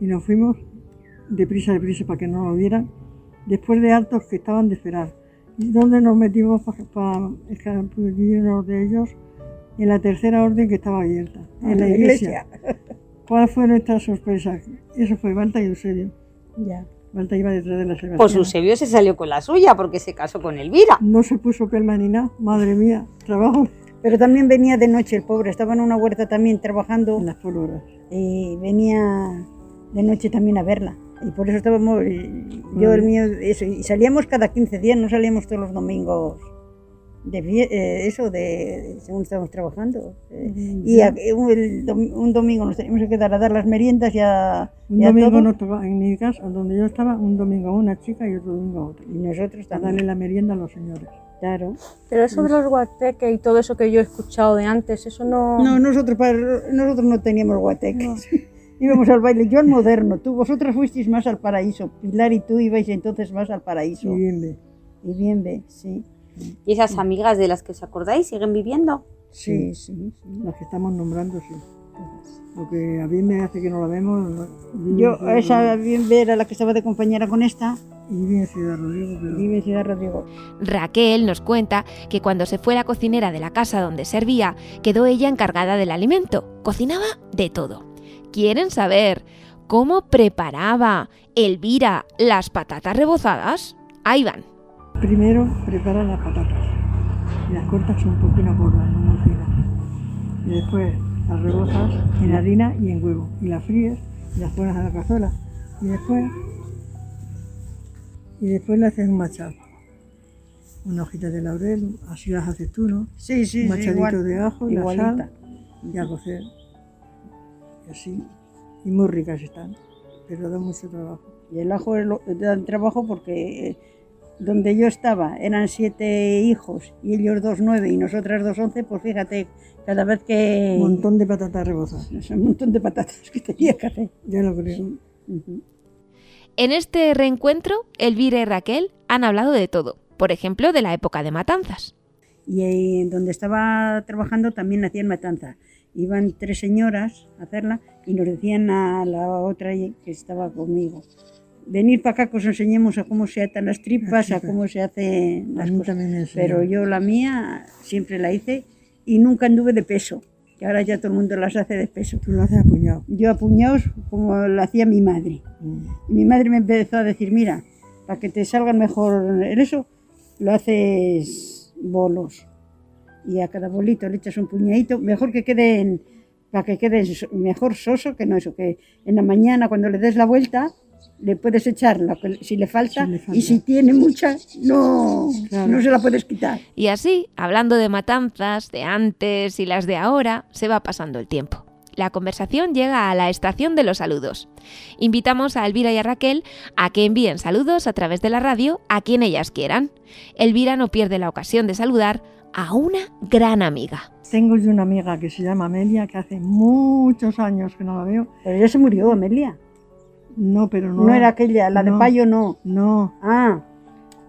y nos fuimos deprisa, deprisa para que no nos vieran, después de hartos que estaban de esperar. ¿Y dónde nos metimos para escabullirnos de ellos? En la tercera orden que estaba abierta, en la iglesia. ¿Cuál fue nuestra sorpresa? Eso fue Balta y Eusebio. Ya. Balta iba detrás de la Sebastiana. Pues Eusebio se salió con la suya porque se casó con Elvira. No se puso pelma ni nada, madre mía, trabajo Pero también venía de noche el pobre, estaba en una huerta también trabajando en las poloras. y venía de noche también a verla. Y por eso estábamos, yo el mío, eso, y salíamos cada 15 días, no salíamos todos los domingos de eh, eso, de según estábamos trabajando. Eh, y a- un, el dom- un domingo nos teníamos que quedar a dar las meriendas y a, Un y a domingo nos tocaba, en mi casa, donde yo estaba, un domingo a una chica y otro domingo a otra. Y nosotros A darle también. la merienda a los señores. Claro. Pero eso de los guateques y todo eso que yo he escuchado de antes, eso no... No, nosotros, para- nosotros no teníamos guateques. Íbamos al baile, yo al moderno, tú, vosotras fuisteis más al paraíso. Pilar y tú ibais entonces más al paraíso. Y bien ve. Y bien ve, sí. ¿Y esas amigas de las que os acordáis siguen viviendo? Sí, sí, sí. Las que estamos nombrando, sí. Lo que a mí me hace que no la vemos. Yo, esa bien ve era la que estaba de compañera con esta, Y vive en Ciudad Rodrigo, pero vive en Ciudad Rodrigo. Raquel nos cuenta que cuando se fue la cocinera de la casa donde servía, quedó ella encargada del alimento. Cocinaba de todo. ¿Quieren saber cómo preparaba Elvira las patatas rebozadas? Ahí van. primero prepara las patatas. Y las cortas un poquito gordas, no muy finas. Y después las rebozas en harina y en huevo. Y las fríes y las pones a la cazuela. Y después, y después le haces un machado. Una hojita de laurel, así las haces tú, ¿no? Sí, sí, un sí, machadito igual, de ajo, la igualita. sal y a cocer. Y así. Y muy ricas están, pero da mucho trabajo. Y el ajo es lo- da trabajo porque eh, donde yo estaba eran siete hijos y ellos dos nueve y nosotras dos once, pues fíjate, cada vez que... Un montón de patatas rebozadas. Un montón de patatas que tenía que hacer. Yo lo creo. En este reencuentro, Elvira y Raquel han hablado de todo, por ejemplo, de la época de matanzas. Y eh, donde estaba trabajando también hacían matanza. Iban tres señoras a hacerla y nos decían a la otra que estaba conmigo, venir para acá que os enseñemos a cómo se atan las tripas, a cómo se hacen las cosas. Pero yo la mía siempre la hice y nunca anduve de peso, que ahora ya todo el mundo las hace de peso. Tú lo haces apuñado. Yo apuñados como lo hacía mi madre. Y mi madre me empezó a decir, mira, para que te salgan mejor en eso, lo haces bolos. Y a cada bolito le echas un puñadito, mejor que queden, para que quede mejor soso que no eso, que en la mañana cuando le des la vuelta, le puedes echar la que- si le falta, Si le falta. y si tiene mucha, no, no se la puedes quitar. Y así, hablando de matanzas, de antes y las de ahora, se va pasando el tiempo. La conversación llega a la estación de los saludos. Invitamos a Elvira y a Raquel a que envíen saludos a través de la radio a quien ellas quieran. Elvira no pierde la ocasión de saludar a una gran amiga. Tengo yo una amiga que se llama Amelia, que hace muchos años que no la veo. Pero ya se murió, Amelia. No, pero no. No, era aquella, la de payo no. No. Ah,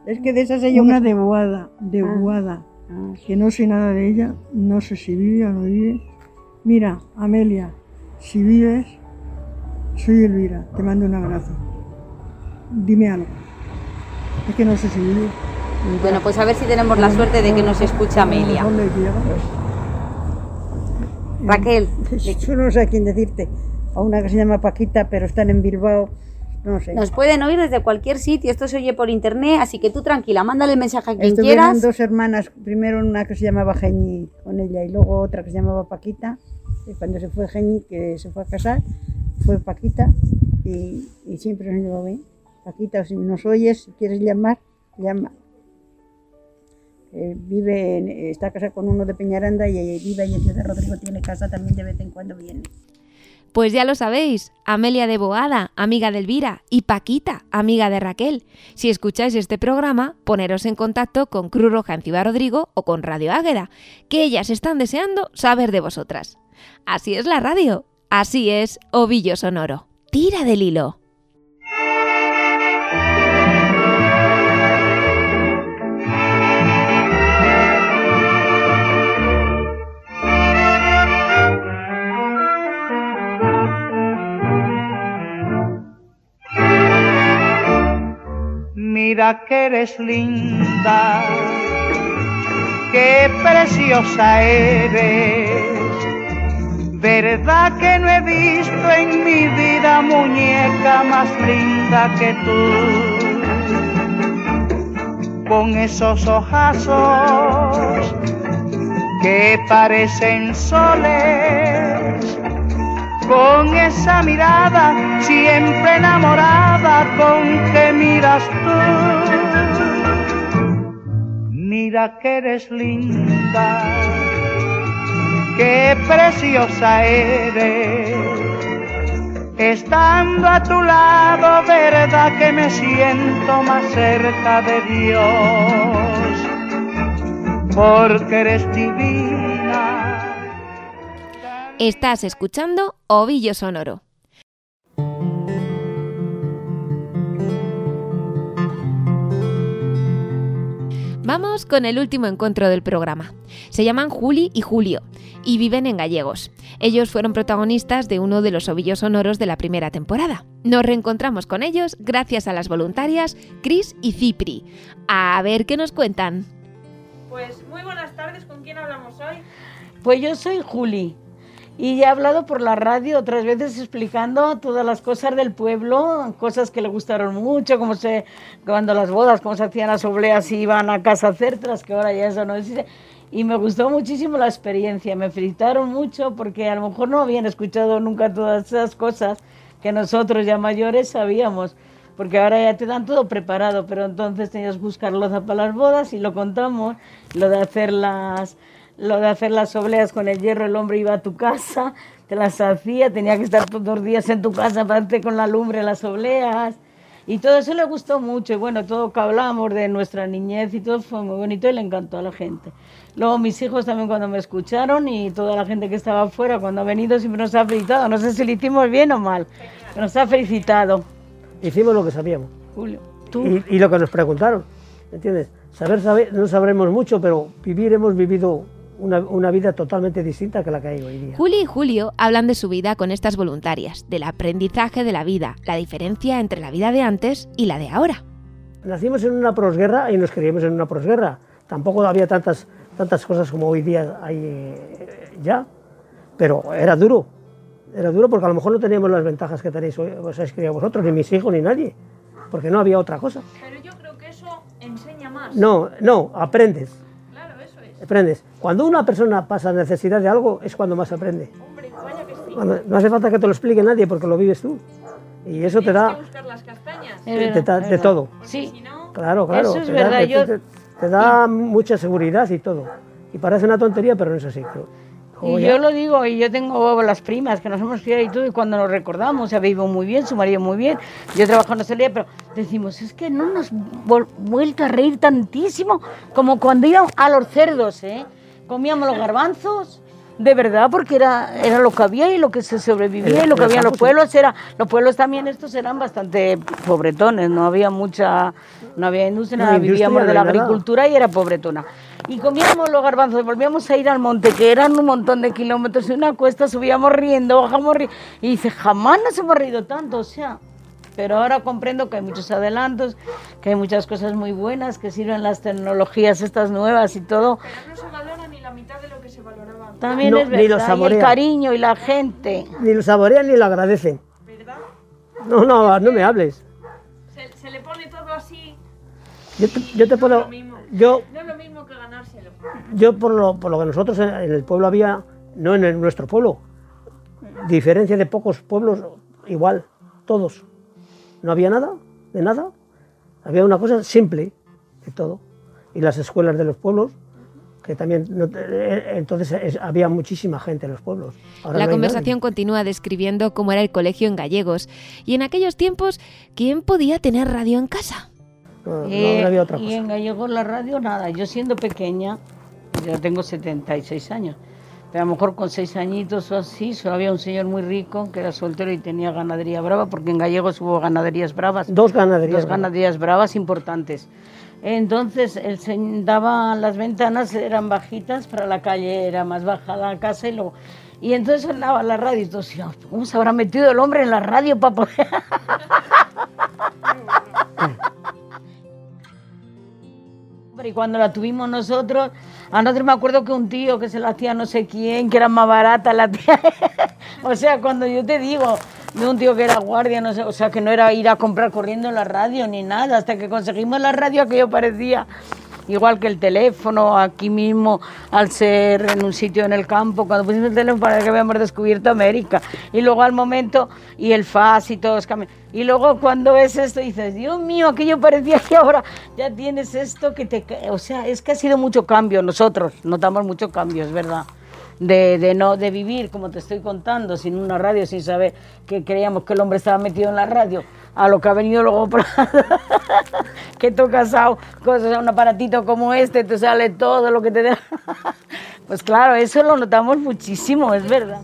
es que de esas yo Una de Boada, de Ah. Boada, que no sé nada de ella, no sé si vive o no vive. Mira, Amelia, si vives, soy Elvira, te mando un abrazo. Dime algo. Es que no sé si vive. Bueno, pues a ver si tenemos la suerte de que nos escucha Amelia. Raquel. Yo no sé a quién decirte. A una que se llama Paquita, pero están en Bilbao. No sé. Nos pueden oír desde cualquier sitio, esto se oye por internet, así que tú tranquila, mándale el mensaje a quien Estuvieron quieras. dos hermanas, primero una que se llamaba Geñi con ella y luego otra que se llamaba Paquita. Y cuando se fue Geñi, que se fue a casar, fue Paquita y, y siempre nos llevó bien. Paquita, si nos oyes, si quieres llamar, llama. Eh, vive, en- está casada con uno de Peñaranda y eh, vive ahí en Ciudad Rodrigo, tiene casa también de vez en cuando viene. Pues ya lo sabéis, Amelia de Boada, amiga de Elvira, y Paquita, amiga de Raquel. Si escucháis este programa, poneros en contacto con Cruz Roja en Ciudad Rodrigo o con Radio Águeda, que ellas están deseando saber de vosotras. Así es la radio, así es Ovillo Sonoro. Tira del hilo. Mira que eres linda, qué preciosa eres. Verdad que no he visto en mi vida muñeca más linda que tú. Con esos ojazos que parecen soles con esa mirada siempre enamorada con que miras tú. Mira que eres linda, qué preciosa eres. Estando a tu lado, verdad que me siento más cerca de Dios, porque eres divina. Estás escuchando Ovillo Sonoro. Vamos con el último encuentro del programa. Se llaman Juli y Julio y viven en Gallegos. Ellos fueron protagonistas de uno de los ovillos sonoros de la primera temporada. Nos reencontramos con ellos gracias a las voluntarias Cris y Cipri. A ver qué nos cuentan. Pues muy buenas tardes, ¿con quién hablamos hoy? Pues yo soy Juli y he hablado por la radio otras veces explicando todas las cosas del pueblo, cosas que le gustaron mucho, como se cuando las bodas, cómo se hacían las obleas y iban a casa a hacerlas, que ahora ya eso no existe. Y me gustó muchísimo la experiencia, me felicitaron mucho porque a lo mejor no habían escuchado nunca todas esas cosas que nosotros ya mayores sabíamos, porque ahora ya te dan todo preparado, pero entonces tenías que buscar loza para las bodas y lo contamos, lo de hacer las, lo de hacer las obleas con el hierro, el hombre iba a tu casa, te las hacía, tenía que estar todos los días en tu casa para hacer con la lumbre las obleas. Y todo eso le gustó mucho. Y bueno, todo que hablamos de nuestra niñez y todo fue muy bonito y le encantó a la gente. Luego mis hijos también cuando me escucharon y toda la gente que estaba afuera cuando ha venido siempre nos ha felicitado. No sé si lo hicimos bien o mal, pero nos ha felicitado. Hicimos lo que sabíamos. Julio, tú. Y, y lo que nos preguntaron, ¿entiendes? Saber, saber, no sabremos mucho, pero vivir hemos vivido una, una vida totalmente distinta que la que hay hoy día. Juli y Julio hablan de su vida con estas voluntarias, del aprendizaje de la vida, la diferencia entre la vida de antes y la de ahora. Nacimos en una prosguerra y nos criamos en una prosguerra. Tampoco había tantas, tantas cosas como hoy día hay eh, ya, pero era duro. Era duro porque a lo mejor no teníamos las ventajas que tenéis hoy, os habéis criado vosotros, ni mis hijos, ni nadie, porque no había otra cosa. Pero yo creo que eso enseña más. No, no, aprendes. Claro, eso es. Aprendes. Cuando una persona pasa necesidad de algo es cuando más aprende. Hombre, vaya que sí. Cuando- no hace falta que te lo explique nadie porque lo vives tú. Y eso te da, buscar las castañas. te, te da de todo. Sí. Claro, claro. Eso es te da- verdad, te- yo- te, te da mucha seguridad y todo. Y parece una tontería, pero no es así. Como Y ya- yo lo digo, y yo tengo las primas que nos hemos criado y todo, y cuando nos recordamos, se vivido muy bien, su marido muy bien, yo trabajo en hostelería, pero decimos, es que no nos vol- vuelto a reír tantísimo como cuando íbamos a los cerdos, ¿eh? Comíamos los garbanzos, de verdad, porque era, era lo que había y lo que se sobrevivía y lo que había en los pueblos era, los pueblos también estos eran bastante pobretones, no había mucha, no había industria, No, nada, industria, vivíamos de la agricultura y era pobretona. Y comíamos los garbanzos, volvíamos a ir al monte, que eran un montón de kilómetros y una cuesta, subíamos riendo, bajamos riendo. Y dice, jamás nos hemos reído tanto, o sea. Pero ahora comprendo que hay muchos adelantos, que hay muchas cosas muy buenas, que sirven las tecnologías estas nuevas y todo. Pero no se valora ni la mitad de lo que se valoraba. antes. También No, es ni lo verdad, y el saborean. cariño y la gente. Ni lo saborean ni lo agradecen. No, no, no me hables. Se, se le pone todo así. Yo te, yo te puedo... Yo, No es lo mismo que ganárselo. yo por, lo, por lo que nosotros en en el pueblo había, no en el- nuestro pueblo, diferencia de pocos pueblos, igual, todos. No había nada, de nada. Había una cosa simple de todo. Y las escuelas de los pueblos, que también, no- eh, entonces es- había muchísima gente en los pueblos. Ahora La no conversación continúa describiendo cómo era el colegio en gallegos y en aquellos tiempos, ¿quién podía tener radio en casa? nadie. No, no Eh, había otra y cosa. en Gallegos la radio nada, yo siendo pequeña, yo tengo 76 años, pero a lo mejor con 6 añitos o así, solo había un señor muy rico que era soltero y tenía ganadería brava, porque en Gallegos hubo ganaderías bravas. Dos ganaderías Dos bravas. ganaderías bravas importantes. Entonces, él se daba las ventanas, eran bajitas, para la calle era más baja la casa y luego... Y entonces sonaba la radio y decían, ¿cómo se habrá metido el hombre en la radio para poder...? Y cuando la tuvimos nosotros, a nosotros me acuerdo que un tío que se la hacía no sé quién, que era más barata la tía. o sea, cuando yo te digo de un tío que era guardia, no sé, o sea, que no era ir a comprar corriendo la radio ni nada, hasta que conseguimos la radio aquello parecía igual que el teléfono, aquí mismo, al ser en un sitio en el campo, cuando pusimos el teléfono para que habíamos descubierto América, y luego al momento, y el FAS y todos Y luego cuando ves esto dices, Dios mío, aquello parecía que ahora ya tienes esto que te... O sea, es que ha sido mucho cambio, nosotros. Notamos mucho cambio, es verdad. De, de no de vivir como te estoy contando sin una radio sin saber que creíamos que el hombre estaba metido en la radio a lo que ha venido luego que tú casado cosas un aparatito como este te sale todo lo que te da pues claro eso lo notamos muchísimo es verdad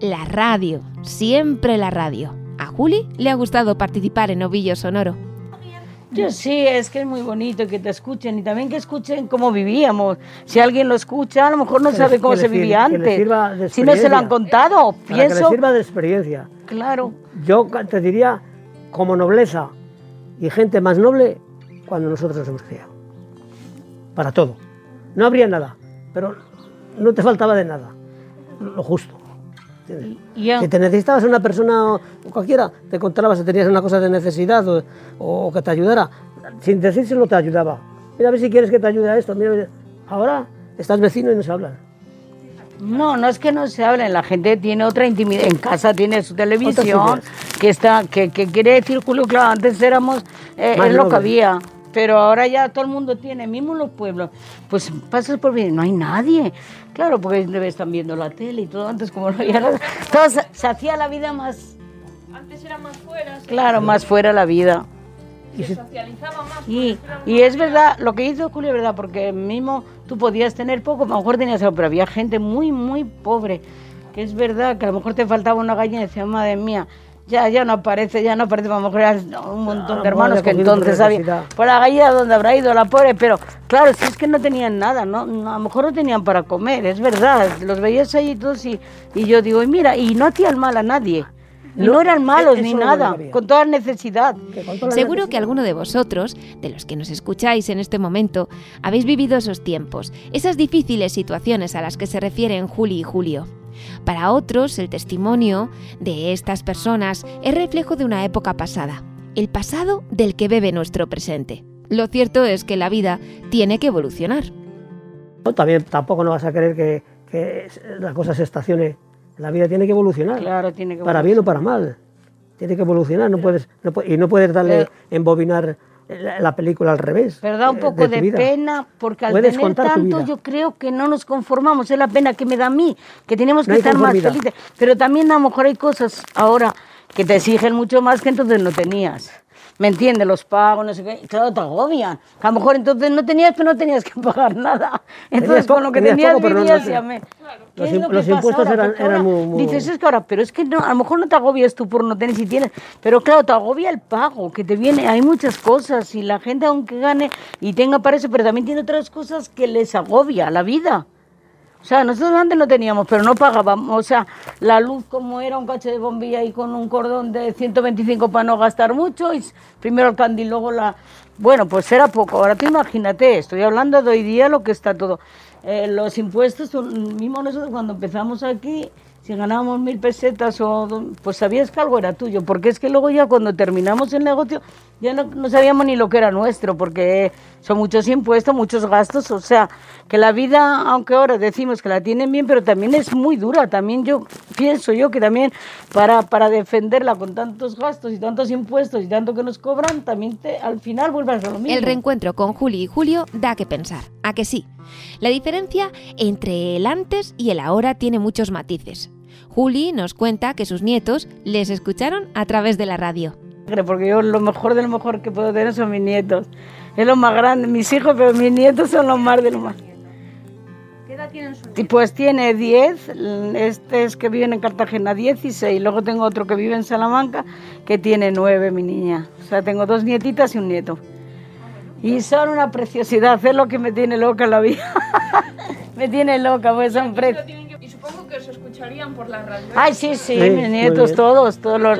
La radio, siempre la radio. A Juli le ha gustado participar en Ovillo Sonoro. Yo sí, es que es muy bonito que te escuchen y también que escuchen cómo vivíamos. Si alguien lo escucha, a lo mejor no Que sabe cómo que se vivía que antes. Si no se lo han contado, Para que les pienso. sirva de experiencia. Claro. Yo te diría, como nobleza y gente más noble, cuando nosotros nos hemos criado. Para todo. No habría nada, pero no te faltaba de nada. Lo justo. Si te necesitabas una persona o cualquiera, te encontrabas si tenías una cosa de necesidad o, o que te ayudara. Sin decírselo te ayudaba. Mira a ver si quieres que te ayude a esto. Mira. Ahora estás vecino y no se hablan. No, no es que no se hablen, la gente tiene otra intimidad, en casa tiene su televisión, que está, que, que quiere decir Julio, claro, antes éramos, eh, es lo que había, pero ahora ya todo el mundo tiene, mismo los pueblos, pues pasas por bien, no hay nadie, claro, porque están viendo la tele y todo, antes como no había nada, todo se, se hacía la vida más, Antes era más fuera. sí. claro, más fuera la vida, y se socializaba más. Y, y, es verdad, lo que hizo Julio es verdad, porque mismo tú podías tener poco, a lo mejor tenías algo, pero había gente muy, muy pobre, que es verdad que a lo mejor te faltaba una gallina y decía, madre mía, ya, ya no aparece, ya no aparece, a lo mejor eran un montón de hermanos que entonces había. Por la gallina donde habrá ido la pobre, pero claro, si es que no tenían nada, ¿no? a lo mejor no tenían para comer, es verdad, los veías ahí todos y, y yo digo, y mira, y no hacían mal a nadie. No, eran malos ni nada, con toda necesidad. Seguro que alguno de vosotros, de los que nos escucháis en este momento, habéis vivido esos tiempos, esas difíciles situaciones a las que se refieren Juli y Julio. Para otros, el testimonio de estas personas es reflejo de una época pasada, el pasado del que bebe nuestro presente. Lo cierto es que la vida tiene que evolucionar. También tampoco no vas a querer que, que la cosa se estacione. La vida tiene que evolucionar. Claro, tiene que Para bien o para mal. Tiene que evolucionar. No puedes, y no puedes darle, embobinar la película al revés. Pero da un poco de, pena, porque al tener tanto yo creo que no nos conformamos, es la pena que me da a mí, que tenemos que estar más felices. Pero también a lo mejor hay cosas ahora que te exigen mucho más que entonces no tenías. ¿Me entiendes? Los pagos, no sé qué. Claro, te agobian. a lo mejor entonces no tenías, pero no tenías que pagar nada. Entonces con lo que tenías, vivías y a mí. Los, impuestos eran, eran muy, Dices, es que ahora, pero es que no, a lo mejor no te agobias tú por no tener si tienes, pero claro, te agobia el pago, que te viene, hay muchas cosas y la gente aunque gane y tenga para eso, pero también tiene otras cosas que les agobia la vida. O sea, nosotros antes no teníamos, pero no pagábamos. O sea, la luz como era un cacho de bombilla y con un cordón de 125 para no gastar mucho, y primero el candil, luego la... Bueno, pues era poco. Ahora tú imagínate, estoy hablando de hoy día lo que está todo. Eh, los impuestos, mismo nosotros cuando empezamos aquí, si ganábamos mil pesetas o pues sabías que algo era tuyo, porque es que luego ya cuando terminamos el negocio ya no, no, sabíamos ni lo que era nuestro, porque son muchos impuestos, muchos gastos, o sea, que la vida, aunque ahora decimos que la tienen bien, pero también es muy dura, también yo pienso yo que también para, para defenderla con tantos gastos y tantos impuestos y tanto que nos cobran, también te, al final vuelve a lo mismo. El reencuentro con Juli y Julio da que pensar, a que sí. La diferencia entre el antes y el ahora tiene muchos matices. Juli nos cuenta que sus nietos les escucharon a través de la radio. Porque yo lo mejor de lo mejor que puedo tener son mis nietos. Es lo más grande, mis hijos, pero mis nietos son los más de lo más. ¿Qué edad tienen sus nietos? Pues tiene 10, este es que vive en Cartagena 16, luego tengo otro que vive en Salamanca que tiene 9, mi niña. O sea, tengo dos nietitas y un nieto. Y son una preciosidad, es lo que me tiene loca la vida. me tiene loca, pues son precios que os escucharían por la radio. Ay, sí, sí, mis nietos, todos, todos los...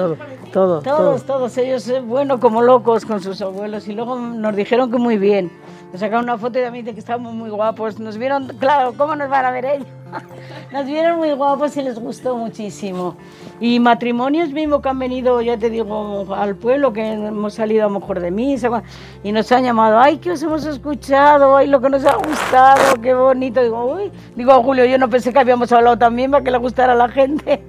Todos, todos, todos, ellos, eh, bueno, como locos con sus abuelos. Y luego nos dijeron que muy bien. Nos sacaron una foto y también de que estábamos muy guapos. Nos vieron, claro, ¿cómo nos van a ver ellos? Nos vieron muy guapos y les gustó muchísimo. Y matrimonios mismo que han venido, ya te digo, al pueblo, que hemos salido a lo mejor de misa, y nos han llamado, ay, que os hemos escuchado, ay, lo que nos ha gustado, qué bonito. Digo, uy, digo a Julio, yo no pensé que habíamos hablado también para que le gustara a la gente.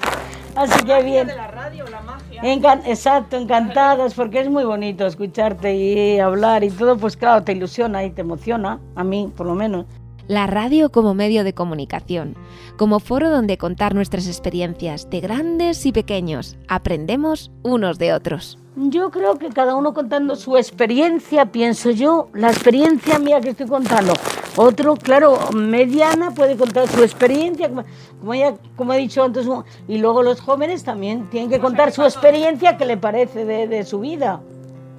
Así que bien. De la radio, la magia. exacto, encantados, porque es muy bonito escucharte y hablar y todo, pues claro, te ilusiona y te emociona, a mí por lo menos la radio como medio de comunicación, como foro donde contar nuestras experiencias de grandes y pequeños. Aprendemos unos de otros. Yo creo que cada uno contando su experiencia, pienso yo, la experiencia mía que estoy contando. Otro, claro, mediana puede contar su experiencia, como, ya, como he dicho antes, y luego los jóvenes también tienen que contar su experiencia que le parece de, de su vida.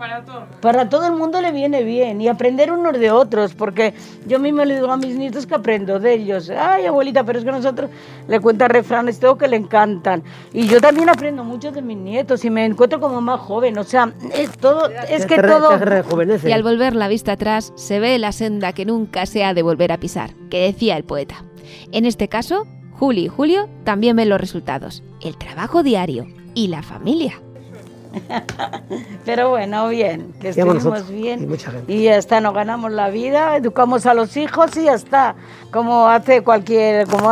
Para todo. Para todo el mundo le viene bien y aprender unos de otros, porque yo mismo le digo a mis nietos que aprendo de ellos. Ay, abuelita, pero es que nosotros le cuentan refranes todo que le encantan. Y yo también aprendo mucho de mis nietos y me encuentro como más joven. O sea, es todo, es que todo. Y al volver la vista atrás, se ve la senda que nunca se ha de volver a pisar, que decía el poeta. En este caso, Juli y Julio también ven los resultados, el trabajo diario y la familia. Pero bueno, bien, que estuvimos bien. Y, ya está, nos ganamos la vida, educamos a los hijos y ya está. Como hace cualquier, como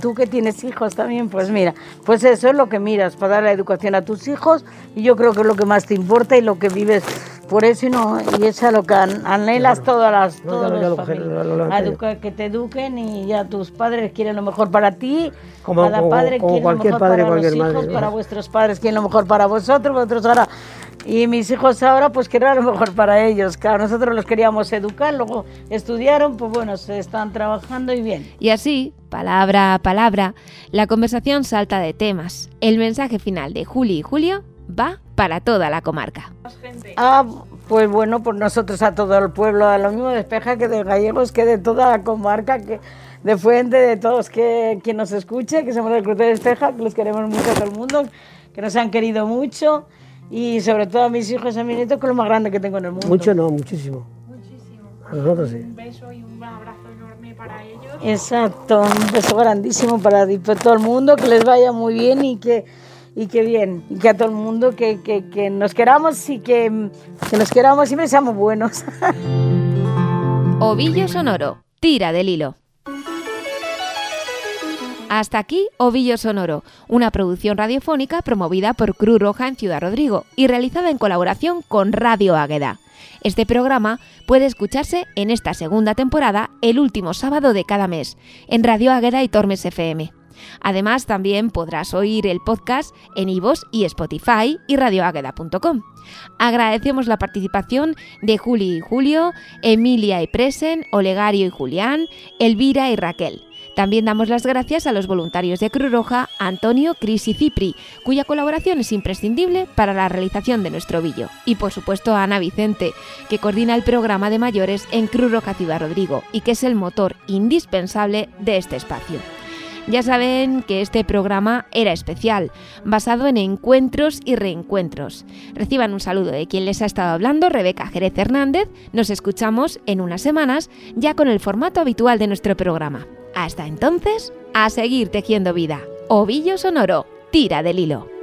tú que tienes hijos también, pues mira, pues eso es lo que miras, para dar la educación a tus hijos y yo creo que es lo que más te importa y lo que vives por eso y, no, y es a lo que anhelas todas las, todas las que te eduquen y ya tus padres quieren lo mejor para ti, como, cada padre quiere lo mejor padre, para los hijos, para vuestros padres quieren lo mejor para vosotros, vosotros ahora Y mis hijos ahora, pues que era lo mejor para ellos. Claro, nosotros los queríamos educar, luego estudiaron, pues bueno, se están trabajando y bien. Y así, palabra a palabra, la conversación salta de temas. El mensaje final de Juli y Julio va para toda la comarca. Ah, pues bueno, por nosotros a todo el pueblo, a lo mismo de Espeja que de Gallegos, que de toda la comarca, que de Fuente, de todos que quien nos escuche, que somos del Cruz de Espeja, que los queremos mucho a todo el mundo, que nos han querido mucho y sobre todo a mis hijos y a mis nietos, que es lo más grande que tengo en el mundo. Mucho no, muchísimo. Muchísimo. A nosotros sí. Un beso y un abrazo enorme para ellos. Exacto, un beso grandísimo para todo el mundo, que les vaya muy bien y que, y que bien, y que a todo el mundo que, que, que nos queramos y que, que nos queramos siempre seamos buenos. Ovillo Sonoro, tira del hilo. Hasta aquí Ovillo Sonoro, una producción radiofónica promovida por Cruz Roja en Ciudad Rodrigo y realizada en colaboración con Radio Águeda. Este programa puede escucharse en esta segunda temporada el último sábado de cada mes, en Radio Águeda y Tormes FM. Además, también podrás oír el podcast en iVoox y Spotify y radioagueda.com. Agradecemos la participación de Juli y Julio, Emilia y Presen, Olegario y Julián, Elvira y Raquel. También damos las gracias a los voluntarios de Cruz Roja, Antonio, Cris y Cipri, cuya colaboración es imprescindible para la realización de nuestro vídeo. Y por supuesto a Ana Vicente, que coordina el programa de mayores en Cruz Roja Ciudad Rodrigo y que es el motor indispensable de este espacio. Ya saben que este programa era especial, basado en encuentros y reencuentros. Reciban un saludo de quien les ha estado hablando, Rebeca Jerez Hernández. Nos escuchamos en unas semanas, ya con el formato habitual de nuestro programa. Hasta entonces, a seguir tejiendo vida. Ovillo Sonoro, tira del hilo.